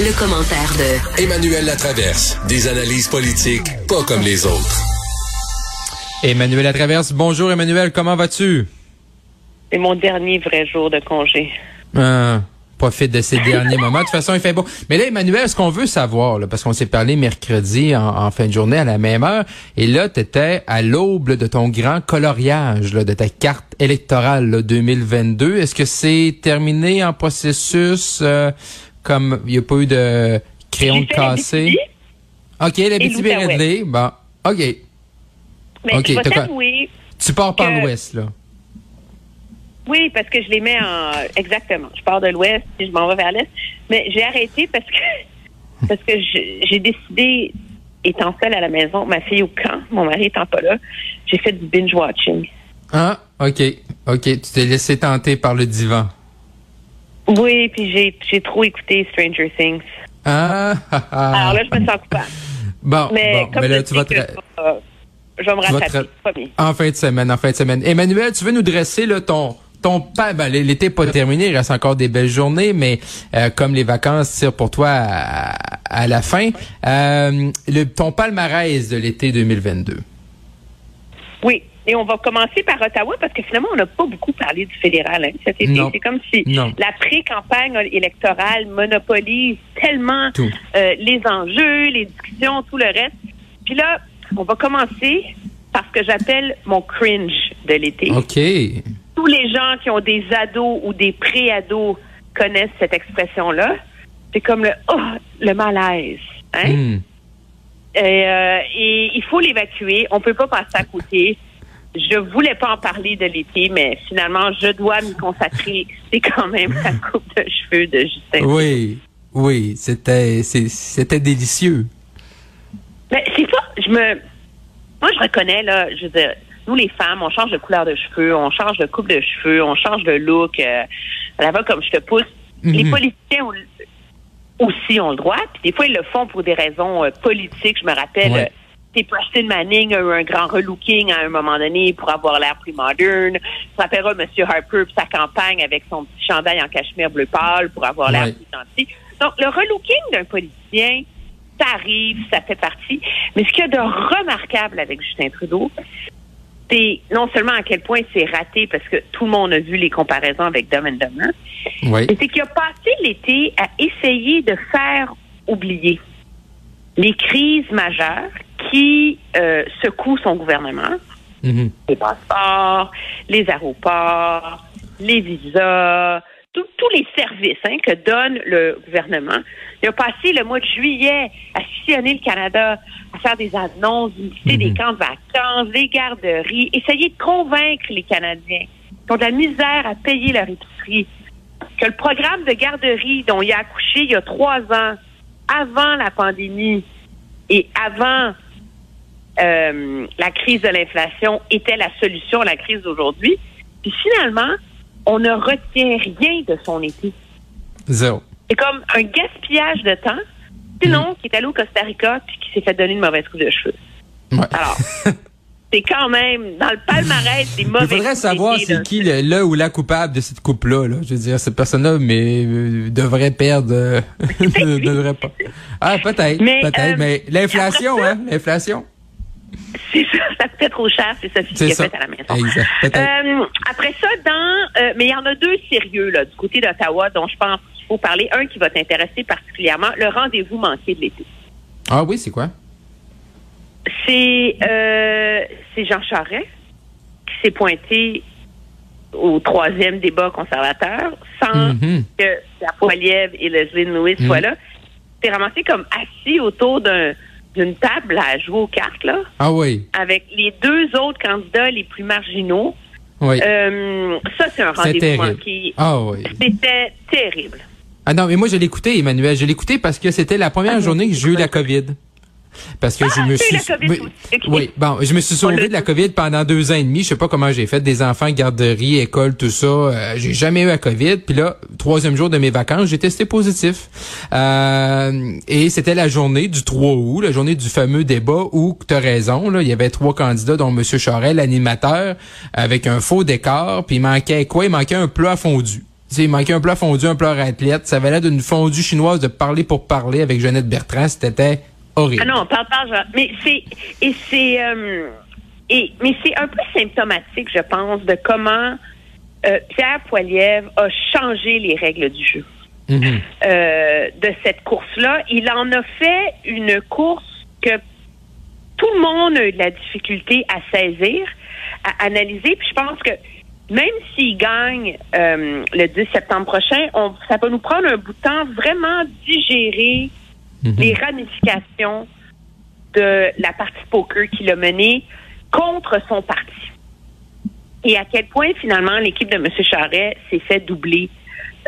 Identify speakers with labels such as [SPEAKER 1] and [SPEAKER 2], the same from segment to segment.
[SPEAKER 1] le commentaire de
[SPEAKER 2] Emmanuel Latraverse. Des analyses politiques pas comme les autres.
[SPEAKER 3] Emmanuel Latraverse, bonjour Emmanuel, comment vas-tu?
[SPEAKER 4] C'est mon dernier vrai jour de congé.
[SPEAKER 3] Ah, profite de ces derniers moments. De toute façon, il fait beau. Mais là, Emmanuel, ce qu'on veut savoir, là, parce qu'on s'est parlé mercredi en, fin de journée à la même heure, et là, tu étais à l'aube de ton grand coloriage là, de ta carte électorale là, 2022. Est-ce que c'est terminé en processus euh, comme il n'y a pas eu de crayon de cassé? OK, la BTB Bon, OK.
[SPEAKER 4] Mais okay, je
[SPEAKER 3] Tu pars par l'ouest, là.
[SPEAKER 4] Oui, parce que je les mets en exactement. Je pars de l'ouest et je m'en vais vers l'est. Mais j'ai arrêté parce que parce que j'ai décidé, étant seule à la maison, ma fille au camp, mon mari étant pas là, j'ai fait du binge watching.
[SPEAKER 3] Ah, ok, ok. Tu t'es laissé tenter par le divan.
[SPEAKER 4] Oui, puis j'ai j'ai trop écouté Stranger Things.
[SPEAKER 3] Ah, ah, ah.
[SPEAKER 4] Alors là, je me sens coupable.
[SPEAKER 3] Bon,
[SPEAKER 4] mais
[SPEAKER 3] bon,
[SPEAKER 4] comme
[SPEAKER 3] mais là, tu vas
[SPEAKER 4] te... je vais me rattraper,
[SPEAKER 3] En fin de semaine, en fin de semaine. Emmanuel, tu veux nous dresser là, ton ton pas ben, l'été pas terminé, il reste encore des belles journées, mais euh, comme les vacances tirent pour toi à, la fin, euh, le, ton palmarès de l'été 2022.
[SPEAKER 4] Oui, et on va commencer par Ottawa parce que finalement, on n'a pas beaucoup parlé du fédéral hein, cet été. C'est comme si la pré-campagne électorale monopolise tellement euh, les enjeux, les discussions, tout le reste. Puis là, on va commencer par ce que j'appelle mon cringe de l'été.
[SPEAKER 3] OK
[SPEAKER 4] tous les gens qui ont des ados ou des pré-ados connaissent cette expression-là. C'est comme le oh, le malaise. Hein? Hmm. Euh, et, il faut l'évacuer. On peut pas passer à côté. Je voulais pas en parler de l'été, mais finalement, je dois m'y consacrer. C'est quand même la coupe de cheveux de Justin.
[SPEAKER 3] Oui, oui, c'était c'était délicieux.
[SPEAKER 4] Mais c'est pas, je me, moi je reconnais là, je veux dire, nous, les femmes, on change de couleur de cheveux, on change de coupe de cheveux, on change de look. Euh, va comme je te pousse. Les mhm. politiciens aussi ont le droit. Puis des fois, ils le font pour des raisons euh, politiques. Je me rappelle, ouais. Euh, Preston Manning a eu un grand relooking à un moment donné pour avoir l'air plus moderne. Tu rappelleras M. Harper sa campagne avec son petit chandail en cachemire bleu pâle pour avoir l'air plus gentil. Donc, le relooking d'un politicien, ça arrive, ça fait partie. Mais ce qu'il y a de remarquable avec Justin Trudeau, c'est non seulement à quel point c'est raté parce que tout le monde a vu les comparaisons avec Dumb and Dumber, mais c'est qu'il a passé l'été à essayer de faire oublier les crises majeures qui euh, secouent son gouvernement. Mm-hmm. Les passeports, les aéroports, les visas, tous les services hein, que donne le gouvernement. Il a passé le mois de juillet à sillonner le Canada, à faire des annonces, visiter des mhm. camps de vacances, des garderies, essayer de convaincre les Canadiens qui ont de la misère à payer leur épicerie, que le programme de garderie dont il a accouché il y a trois ans, avant la pandémie et avant euh, la crise de l'inflation, était la solution à la crise d'aujourd'hui. Puis finalement, on ne retient rien de son été.
[SPEAKER 3] Zéro.
[SPEAKER 4] C'est comme un gaspillage de temps. Sinon, mm. qui est allé au Costa Rica puis qui s'est fait donner une mauvaise coupe de cheveux. Alors, c'est quand même dans le palmarès des mauvais.
[SPEAKER 3] Il faudrait savoir c'est qui le, ou la coupable de cette coupe-là. Là. Je veux dire, cette personne-là, mais euh, devrait perdre. Euh, devrait pas. Ah, peut-être, peut-être. Euh, mais l'inflation, hein, l'inflation.
[SPEAKER 4] C'est ça, ça coûtait trop cher, c'est Sophie qui a fait à la maison. Euh, après ça, dans euh, mais il y en a deux sérieux là, du côté d'Ottawa dont je pense qu'il faut parler. Un qui va t'intéresser particulièrement, le rendez-vous manqué de l'été.
[SPEAKER 3] Ah oui, c'est quoi?
[SPEAKER 4] C'est euh, Jean Charest qui s'est pointé au troisième débat conservateur sans mm-hmm. que la Poilièvre et Leslie Lewis soient mm. là. C'est ramassé comme assis autour d'un d'une table à jouer aux cartes, là.
[SPEAKER 3] Ah oui.
[SPEAKER 4] Avec les deux autres candidats les plus marginaux.
[SPEAKER 3] Oui.
[SPEAKER 4] Euh, ça, c'est un rendez-vous manqué.
[SPEAKER 3] Ah oui.
[SPEAKER 4] C'était terrible.
[SPEAKER 3] Ah non, mais moi, je l'ai écouté, Emmanuel. Je l'ai écouté parce que c'était la première ah, journée que j'ai eu la COVID. Parce que je
[SPEAKER 4] ah,
[SPEAKER 3] me suis. oui, bon, je me suis sauvé de la COVID pendant deux ans et demi. Je sais pas comment j'ai fait des enfants, garderie, école, tout ça. Euh, j'ai jamais eu la COVID. Puis là, troisième jour de mes vacances, j'ai testé positif. Euh, et c'était la journée du 3 août, la journée du fameux débat où, tu as raison, là, il y avait trois candidats, dont M. Charel, l'animateur, avec un faux décor. Puis il manquait quoi? Il manquait un plat fondu. il manquait un plat fondu, un plat raclette. Ça valait d'une fondue chinoise de parler pour parler avec Jeannette Bertrand. C'était horrible.
[SPEAKER 4] Ah non, parle, parle, mais c'est, et c'est, euh, et, mais c'est un peu symptomatique, je pense, de comment euh, Pierre Poilievre a changé les règles du jeu.
[SPEAKER 3] Mhm.
[SPEAKER 4] Euh, de cette course-là. Il en a fait une course que tout le monde a eu de la difficulté à saisir, à analyser. Puis je pense que même s'il gagne le 10 septembre prochain, on, ça va nous prendre un bout de temps vraiment digérer
[SPEAKER 3] Mhm.
[SPEAKER 4] les ramifications de la partie poker qu'il a menée contre son parti. Et à quel point, finalement, l'équipe de M. Charret s'est fait doubler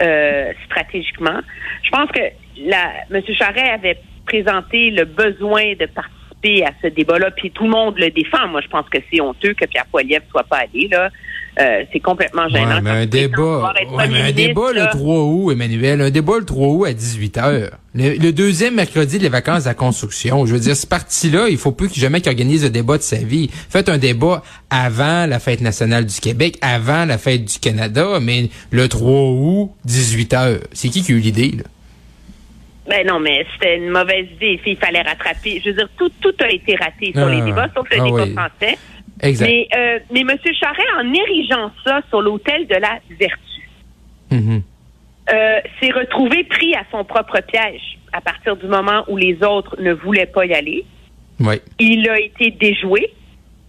[SPEAKER 4] euh, stratégiquement. Je pense que la, M. Charret avait présenté le besoin de participer à ce débat-là, puis tout le monde le défend. Moi, je pense que c'est honteux que Pierre Poilievre soit pas allé, là. Euh, c'est complètement gênant.
[SPEAKER 3] Ouais, mais un débat, ouais, mais un débat le
[SPEAKER 4] là,
[SPEAKER 3] 3 août, Emmanuel, un débat le 3 août à 18 heures. Le, le deuxième mercredi des vacances la construction. Je veux dire, ce parti-là, il faut plus que jamais qu'il organise le débat de sa vie. Faites un débat avant la fête nationale du Québec, avant la fête du Canada, mais le 3 août, 18 heures. C'est qui qui a eu l'idée, là?
[SPEAKER 4] Ben non, mais c'était une mauvaise idée. Il fallait rattraper. Je veux dire, tout, tout a été raté sur
[SPEAKER 3] Ah,
[SPEAKER 4] les débats, sauf le
[SPEAKER 3] ah
[SPEAKER 4] débat
[SPEAKER 3] oui.
[SPEAKER 4] français.
[SPEAKER 3] Exact.
[SPEAKER 4] Mais, euh, mais M. Charret, en érigeant ça sur l'autel de la vertu,
[SPEAKER 3] Mhm.
[SPEAKER 4] euh, s'est retrouvé pris à son propre piège à partir du moment où les autres ne voulaient pas y aller.
[SPEAKER 3] Ouais.
[SPEAKER 4] Il a été déjoué.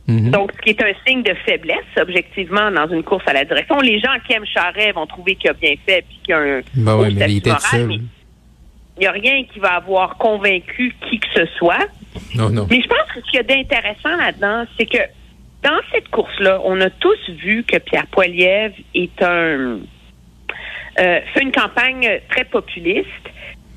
[SPEAKER 3] Mhm.
[SPEAKER 4] Donc, ce qui est un signe de faiblesse, objectivement, dans une course à la direction. Les gens qui aiment Charret vont trouver qu'il a bien fait puis qu'il y a un
[SPEAKER 3] Ben ouais, mais il
[SPEAKER 4] moral, il n'y a rien qui va avoir convaincu qui que ce soit.
[SPEAKER 3] Non, non.
[SPEAKER 4] Mais je pense que ce qu'il y a d'intéressant là-dedans, c'est que dans cette course-là, on a tous vu que Pierre Poilievre est un euh, fait une campagne très populiste,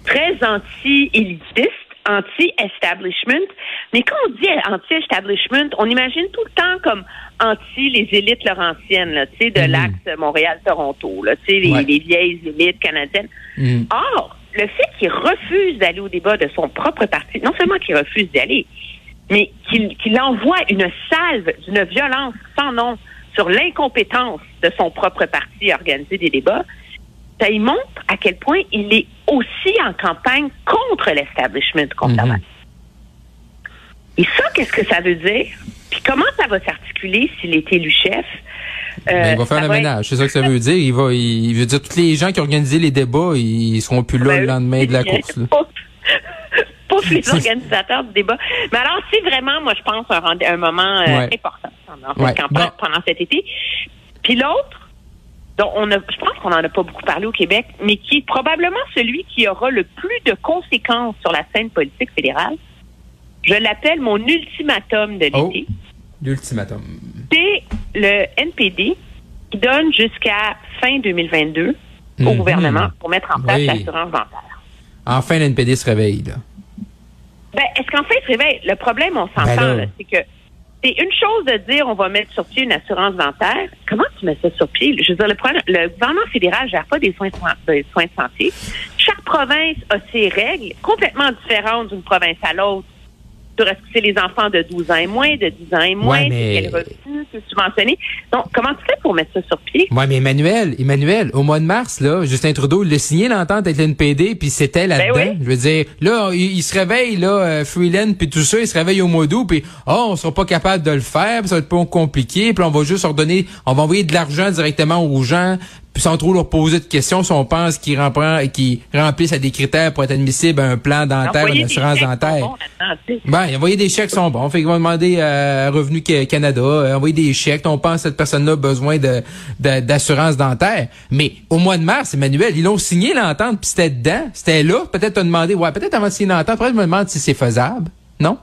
[SPEAKER 4] très anti-élitiste, anti-establishment. Mais quand on dit anti-establishment, on imagine tout le temps comme anti les élites laurentiennes, tu sais, de
[SPEAKER 3] Mhm.
[SPEAKER 4] l'axe Montréal-Toronto, là, tu sais, les,
[SPEAKER 3] Ouais.
[SPEAKER 4] les vieilles élites canadiennes.
[SPEAKER 3] Mhm.
[SPEAKER 4] Or, le fait qu'il refuse d'aller au débat de son propre parti, non seulement qu'il refuse d'y aller, mais qu'il envoie une salve d'une violence sans nom sur l'incompétence de son propre parti à organiser des débats, ça y montre à quel point il est aussi en campagne contre l'establishment conservateur. Et ça, qu'est-ce que ça veut dire? Puis comment ça va s'articuler s'il est élu chef?
[SPEAKER 3] Ben,
[SPEAKER 4] Euh,
[SPEAKER 3] il va faire le
[SPEAKER 4] être-
[SPEAKER 3] ménage, c'est ça que ça veut dire. Il va, il, veut dire tous les gens qui ont organisé les débats, ils seront plus là
[SPEAKER 4] Ben,
[SPEAKER 3] le lendemain de la course.
[SPEAKER 4] Pouf, les organisateurs du débat. Mais alors, c'est vraiment, moi, je pense, un, un moment euh,
[SPEAKER 3] Ouais.
[SPEAKER 4] important pendant
[SPEAKER 3] Ouais.
[SPEAKER 4] cette campagne,
[SPEAKER 3] Bon.
[SPEAKER 4] pendant cet été. Puis l'autre, dont on a, je pense qu'on n'en a pas beaucoup parlé au Québec, mais qui est probablement celui qui aura le plus de conséquences sur la scène politique fédérale, je l'appelle mon ultimatum de
[SPEAKER 3] Oh.
[SPEAKER 4] l'été.
[SPEAKER 3] L'ultimatum.
[SPEAKER 4] C'est le NPD qui donne jusqu'à fin 2022 au
[SPEAKER 3] Mhm.
[SPEAKER 4] gouvernement pour mettre en place
[SPEAKER 3] Oui.
[SPEAKER 4] l'assurance dentaire.
[SPEAKER 3] Enfin, l'NPD se réveille, là.
[SPEAKER 4] Ben, est-ce qu'en fait, il se réveille? Le problème, on s'entend,
[SPEAKER 3] Ben
[SPEAKER 4] c'est que c'est une chose de dire on va mettre sur pied une assurance dentaire. Comment tu mets ça sur pied? Je veux dire, le, problème, le gouvernement fédéral gère pas des soins, de soin- des soins de santé. Chaque province a ses règles complètement différentes d'une province à l'autre. Sur est-ce que c'est les enfants de 12 ans et moins, de 10 ans et moins,
[SPEAKER 3] Ouais, mais-
[SPEAKER 4] c'est quel revenu, c'est subventionné. Donc, comment tu fais pour mettre ça sur pied?
[SPEAKER 3] Ouais, mais Emmanuel, Emmanuel, au mois de mars, là, Justin Trudeau, il a signé l'entente avec l'NPD, puis c'était là-dedans.
[SPEAKER 4] Ben oui.
[SPEAKER 3] Je veux dire, là, il, il se réveille, là, euh, Freeland, puis tout ça, il se réveille au mois d'août, puis oh, on sera pas capable de le faire, puis ça va être pas compliqué, puis on va juste leur donner, on va envoyer de l'argent directement aux gens, puis sans trop leur poser de questions, si on pense qu'ils remplissent à des critères pour être admissibles à un plan dentaire, une assurance dentaire. Ben, envoyer des chèques sont bons. Fait qu'ils vont demander euh, à Revenu Ca- Canada, euh, envoyer des chèques. On pense que cette personne-là a besoin de de- d'assurance dentaire. Mais au mois de mars, Emmanuel, ils l'ont signé l'entente, puis c'était dedans, c'était là. Peut-être t'as demandé, ouais, peut-être avant de signer l'entente, après je me demande si c'est faisable. Non?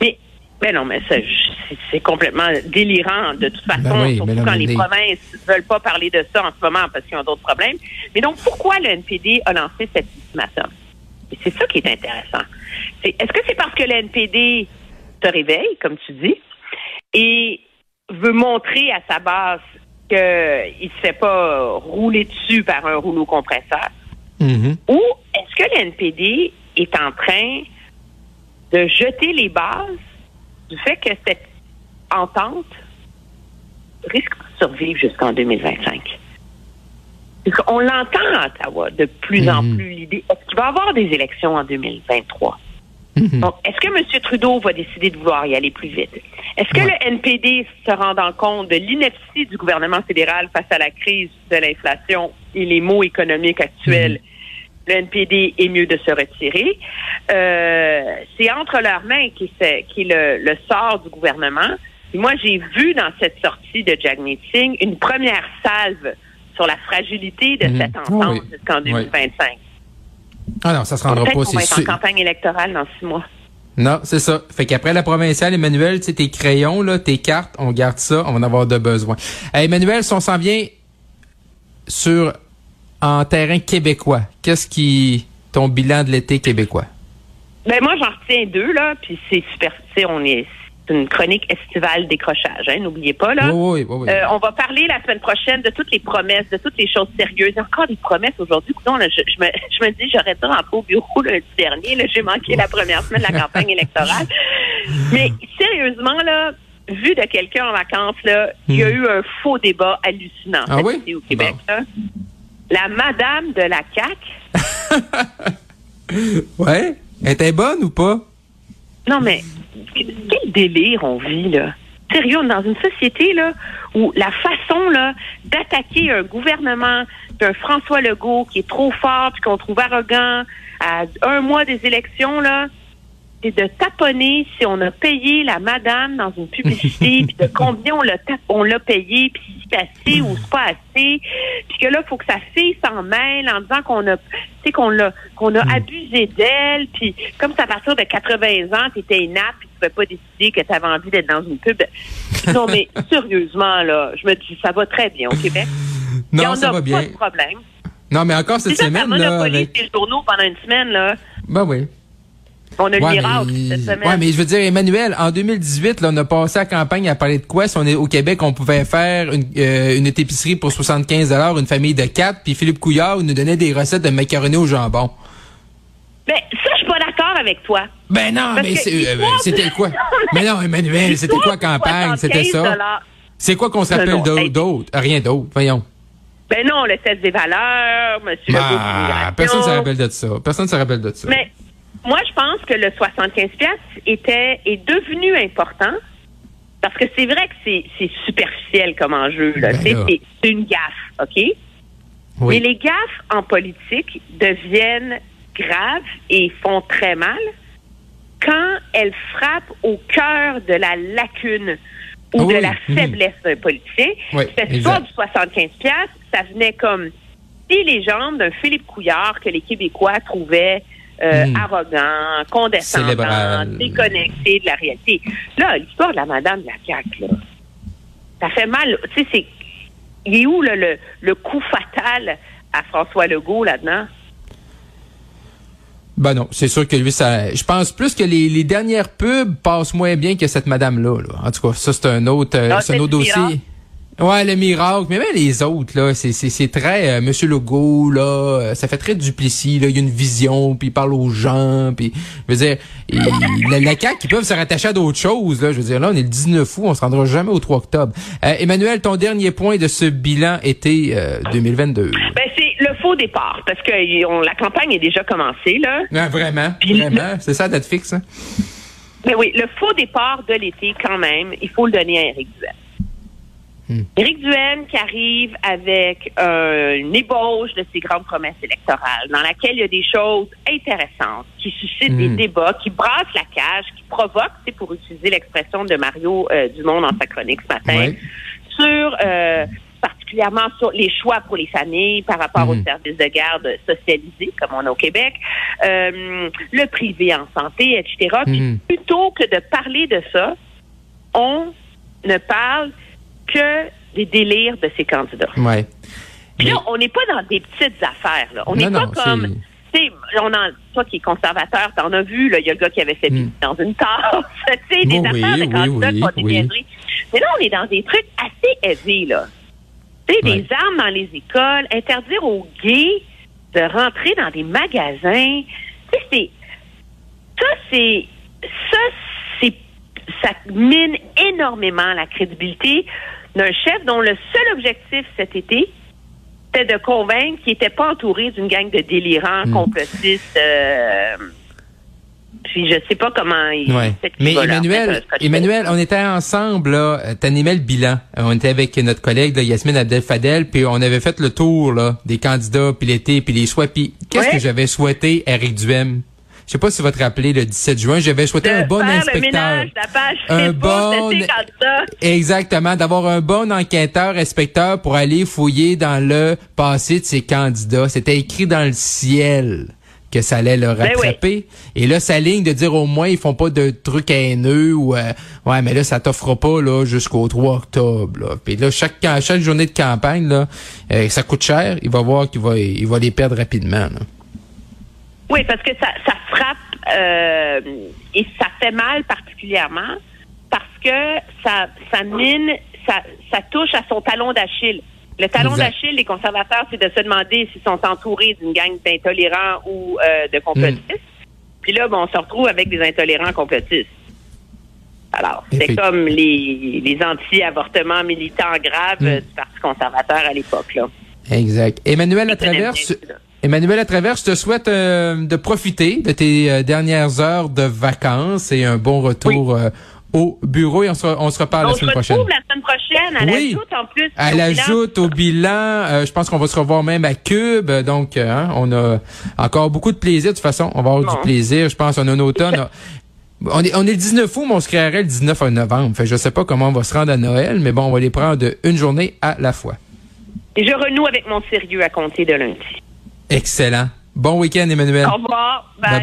[SPEAKER 4] Mais, ben non, mais c'est- complètement délirant de toute façon,
[SPEAKER 3] Ben oui,
[SPEAKER 4] surtout
[SPEAKER 3] mais
[SPEAKER 4] quand
[SPEAKER 3] mais
[SPEAKER 4] les provinces veulent pas parler de ça en ce moment parce qu'ils ont d'autres problèmes. Mais donc, pourquoi le NPD a lancé cette ultimatum? Et c'est ça qui est intéressant. Est-ce que c'est parce que le NPD se réveille, comme tu dis, et veut montrer à sa base qu'il ne se fait pas rouler dessus par un rouleau compresseur?
[SPEAKER 3] Mhm.
[SPEAKER 4] Ou est-ce que le NPD est en train de jeter les bases du fait que cette entente risque de survivre jusqu'en 2025? On l'entend à Ottawa de plus en
[SPEAKER 3] Mhm.
[SPEAKER 4] plus l'idée. Est-ce qu'il va y avoir des élections en 2023?
[SPEAKER 3] Mhm.
[SPEAKER 4] Donc, est-ce que M. Trudeau va décider de vouloir y aller plus vite? Est-ce que
[SPEAKER 3] Ouais.
[SPEAKER 4] le NPD se rendant compte de l'ineptie du gouvernement fédéral face à la crise de l'inflation et les maux économiques actuels, le NPD est mieux de se retirer? Euh, c'est entre leurs mains qui, qui est le, le sort du gouvernement. Et moi, j'ai vu dans cette sortie de Jagmeet Singh une première salve sur la fragilité de
[SPEAKER 3] Mhm.
[SPEAKER 4] cette entente
[SPEAKER 3] oui.
[SPEAKER 4] jusqu'en
[SPEAKER 3] Oui.
[SPEAKER 4] 2025.
[SPEAKER 3] Ah non, ça se rendra pas, c'est
[SPEAKER 4] être en campagne électorale dans six mois.
[SPEAKER 3] Non, c'est ça. Fait qu'après la provinciale, Emmanuel, tu sais, tes crayons, là, tes cartes, on garde ça, on va en avoir de besoin. Euh, Emmanuel, si on s'en vient sur en terrain québécois, qu'est-ce qui ton bilan de l'été québécois?
[SPEAKER 4] Ben moi j'en retiens deux là, puis c'est super. Tu sais, on est c'est une chronique estivale décrochage, hein, n'oubliez pas là.
[SPEAKER 3] Oui, oui, oui.
[SPEAKER 4] Euh, on va parler la semaine prochaine de toutes les promesses, de toutes les choses sérieuses. Il y a encore des promesses aujourd'hui. Je, je me, je me dis, j'aurais dû rentrer au bureau lundi dernier. Là, j'ai manqué la première semaine de la campagne électorale. Mais sérieusement, là, vu de quelqu'un en vacances, là, il y a
[SPEAKER 3] Hmm.
[SPEAKER 4] eu un faux débat hallucinant
[SPEAKER 3] Ah
[SPEAKER 4] au Québec.
[SPEAKER 3] Bon.
[SPEAKER 4] là. La madame de la CAQ
[SPEAKER 3] ouais? Elle était bonne ou pas?
[SPEAKER 4] Non, mais quel délire on vit, là. Sérieux, on est dans une société, là, où la façon, là, d'attaquer un gouvernement d'un François Legault qui est trop fort puis qu'on trouve arrogant à un mois des élections, là, c'est de taponner si on a payé la madame dans une publicité, puis de combien on l'a on l'a payé, puis si c'est assez ou c'est pas assez, puis que là, il faut que sa fille s'en mêle en disant qu'on a, tu sais, qu'on l'a, qu'on a abusé d'elle, puis comme c'est à partir de 80 ans, t'étais inapte, puis tu pouvais pas décider que tu avais envie d'être dans une pub. Non, mais sérieusement, là, je me dis, ça va très bien au Québec. Et
[SPEAKER 3] Non,
[SPEAKER 4] on
[SPEAKER 3] ça
[SPEAKER 4] n'a
[SPEAKER 3] va
[SPEAKER 4] pas
[SPEAKER 3] bien.
[SPEAKER 4] de problème.
[SPEAKER 3] Non, mais encore cette
[SPEAKER 4] C'est ça, ça
[SPEAKER 3] semaine, là, avec...
[SPEAKER 4] les journaux pendant une semaine, là.
[SPEAKER 3] Ben oui.
[SPEAKER 4] On a le
[SPEAKER 3] Ouais,
[SPEAKER 4] miracle
[SPEAKER 3] mais...
[SPEAKER 4] cette semaine.
[SPEAKER 3] ouais, mais je veux dire, Emmanuel, en 2018, là, on a passé la campagne à parler de quoi? Si on est au Québec, on pouvait faire une, euh, une épicerie pour 75 une famille de quatre, puis Philippe Couillard nous donnait des recettes de macaroni au jambon.
[SPEAKER 4] Ben, ça, je suis pas d'accord avec toi.
[SPEAKER 3] Ben non,
[SPEAKER 4] Parce
[SPEAKER 3] mais euh, c'était quoi? mais non, Emmanuel, c'était quoi campagne? C'était ça?
[SPEAKER 4] 75
[SPEAKER 3] C'est quoi qu'on
[SPEAKER 4] hey.
[SPEAKER 3] d'autre? Rien d'autre, voyons.
[SPEAKER 4] Ben non, le test des valeurs, monsieur
[SPEAKER 3] Ah, personne ne se rappelle de ça. Personne ne se rappelle de ça.
[SPEAKER 4] Mais moi, je pense que le 75 piastres était est devenu important parce que c'est vrai que c'est c'est superficiel comme enjeu. Là.
[SPEAKER 3] Ben
[SPEAKER 4] c'est une gaffe, OK?
[SPEAKER 3] oui.
[SPEAKER 4] Mais les gaffes en politique deviennent graves et font très mal quand elles frappent au cœur de la lacune ou
[SPEAKER 3] Ah oui,
[SPEAKER 4] de la faiblesse d'un politicien.
[SPEAKER 3] Oui,
[SPEAKER 4] Cette histoire du 75 piastres, ça venait comme les jambes d'un Philippe Couillard que les Québécois trouvaient euh,
[SPEAKER 3] Mhm.
[SPEAKER 4] arrogant, condescendant,
[SPEAKER 3] Célébral.
[SPEAKER 4] déconnecté de la réalité. Là, l'histoire de la madame de la CAQ, là, ça fait mal. Tu sais, c'est il est où là, le, le coup fatal à François Legault là-dedans?
[SPEAKER 3] Ben non, c'est sûr que lui, ça. Je pense plus que les, les dernières pubs passent moins bien que cette madame-là. Là. En tout cas, ça, c'est un autre, euh,
[SPEAKER 4] Ah,
[SPEAKER 3] c'est un autre dossier. Ouais, le miracle. Mais même les autres, là, c'est, c'est, c'est très euh, Monsieur Legault, là, euh, ça fait très duplici, là. Il y a une vision, puis il parle aux gens, puis je veux dire, il- la, la CAQ, ils peuvent se rattacher à d'autres choses, là. Je veux dire, là, on est le 19 août, on se rendra jamais au 3 octobre. Euh, Emmanuel, ton dernier point de ce bilan été euh, 2022.
[SPEAKER 4] Ben, c'est le faux départ, parce que on- la campagne est déjà commencée, là.
[SPEAKER 3] Ah, vraiment,
[SPEAKER 4] Puis-
[SPEAKER 3] vraiment, c'est ça, date fixe, hein?
[SPEAKER 4] Mais oui, le faux départ de l'été, quand même, il faut le donner à Éric Duhaime. Éric qui arrive avec euh, une ébauche de ses grandes promesses électorales, dans laquelle il y a des choses intéressantes, qui suscitent des
[SPEAKER 3] Hmm.
[SPEAKER 4] débats, qui brassent la cage, qui provoquent, c'est pour utiliser l'expression de Mario euh, Dumont dans sa chronique ce matin,
[SPEAKER 3] Ouais.
[SPEAKER 4] sur euh, particulièrement sur les choix pour les familles par rapport aux
[SPEAKER 3] Mhm.
[SPEAKER 4] services de garde socialisés, comme on a au Québec, euh, le privé en santé, etc. Puis
[SPEAKER 3] Mhm.
[SPEAKER 4] plutôt que de parler de ça, on ne parle que des délires de ces candidats.
[SPEAKER 3] Ouais.
[SPEAKER 4] Puis là, on n'est pas dans des petites affaires. Là. On n'est
[SPEAKER 3] non,
[SPEAKER 4] pas comme...
[SPEAKER 3] c'est-
[SPEAKER 4] Tu sais, on en, toi qui es conservateur, t'en as vu, il y a le gars qui avait fait pipi dans une tasse, tu sais, des affaires de candidats
[SPEAKER 3] oui,
[SPEAKER 4] qui font des
[SPEAKER 3] oui.
[SPEAKER 4] Mais là, on est dans des trucs assez aisés, là. Tu sais, des armes dans les écoles, interdire aux gays de rentrer dans des magasins. Tu sais, c'est... Ça, c'est... Ça, mine énormément la crédibilité d'un chef dont le seul objectif cet été, c'était de convaincre qu'il n'était pas entouré d'une gang de délirants,
[SPEAKER 3] Hmm.
[SPEAKER 4] complotistes. euh, puis je sais pas comment il
[SPEAKER 3] Ouais. Mais Emmanuel, Emmanuel, on était ensemble, là, t'animais le bilan. On était avec notre collègue, là, Yasmine Abdel-Fadel, puis on avait fait le tour, là, des candidats, puis l'été, puis les choix, puis qu'est-ce
[SPEAKER 4] Ouais.
[SPEAKER 3] que j'avais souhaité, Eric Duhem? Je sais pas si vous te rappelez, le 17 juin, j'avais souhaité
[SPEAKER 4] de
[SPEAKER 3] un bon
[SPEAKER 4] faire le
[SPEAKER 3] inspecteur.
[SPEAKER 4] ménage de la page
[SPEAKER 3] Un bon-. Exactement, d'avoir un bon enquêteur, inspecteur pour aller fouiller dans le passé de ces candidats. C'était écrit dans le ciel que ça allait le
[SPEAKER 4] Ben
[SPEAKER 3] rattraper. Et là, sa ligne de dire au moins ils font pas de trucs haineux ou euh, ouais, mais là ça t'offre pas là jusqu'au 3 octobre. Là. Puis là chaque chaque journée de campagne là, euh, ça coûte cher. Il va voir qu'il va il va les perdre rapidement. là.
[SPEAKER 4] Oui, parce que ça, ça frappe euh, et ça fait mal particulièrement parce que ça, ça mine, ça, ça touche à son talon d'Achille. Le talon d'Achille, les conservateurs, c'est de se demander s'ils sont entourés d'une gang d'intolérants ou euh, de complotistes.
[SPEAKER 3] Mm.
[SPEAKER 4] Puis là, bon, on se retrouve avec des intolérants complotistes. Alors, c'est comme les, les anti-avortements militants graves
[SPEAKER 3] Mm.
[SPEAKER 4] euh, du Parti conservateur à l'époque. là.
[SPEAKER 3] Exact. Emmanuel Latraverse. Emmanuel Latraverse, je te souhaite euh, de profiter de tes euh, dernières heures de vacances et un bon retour euh, au bureau et on se, on se reparle
[SPEAKER 4] On
[SPEAKER 3] la
[SPEAKER 4] se
[SPEAKER 3] semaine prochaine.
[SPEAKER 4] retrouve la semaine prochaine. Elle
[SPEAKER 3] Oui.
[SPEAKER 4] en plus.
[SPEAKER 3] Elle
[SPEAKER 4] au bilan.
[SPEAKER 3] ajoute au bilan, euh, je pense qu'on va se revoir même à Cube, donc hein, on a encore beaucoup de plaisir. De toute façon, on va avoir
[SPEAKER 4] Bon.
[SPEAKER 3] du plaisir. Je pense on a un automne. On est, on est le 19 août, mais on se créerait le 19 novembre. Fait, je sais pas comment on va se rendre à Noël, mais bon, on va les prendre une journée à la fois.
[SPEAKER 4] Et je renoue avec mon sérieux à compter de lundi.
[SPEAKER 3] Excellent. Bon week-end, Emmanuel.
[SPEAKER 4] Au revoir.
[SPEAKER 3] Bye
[SPEAKER 4] Bye.
[SPEAKER 3] bye.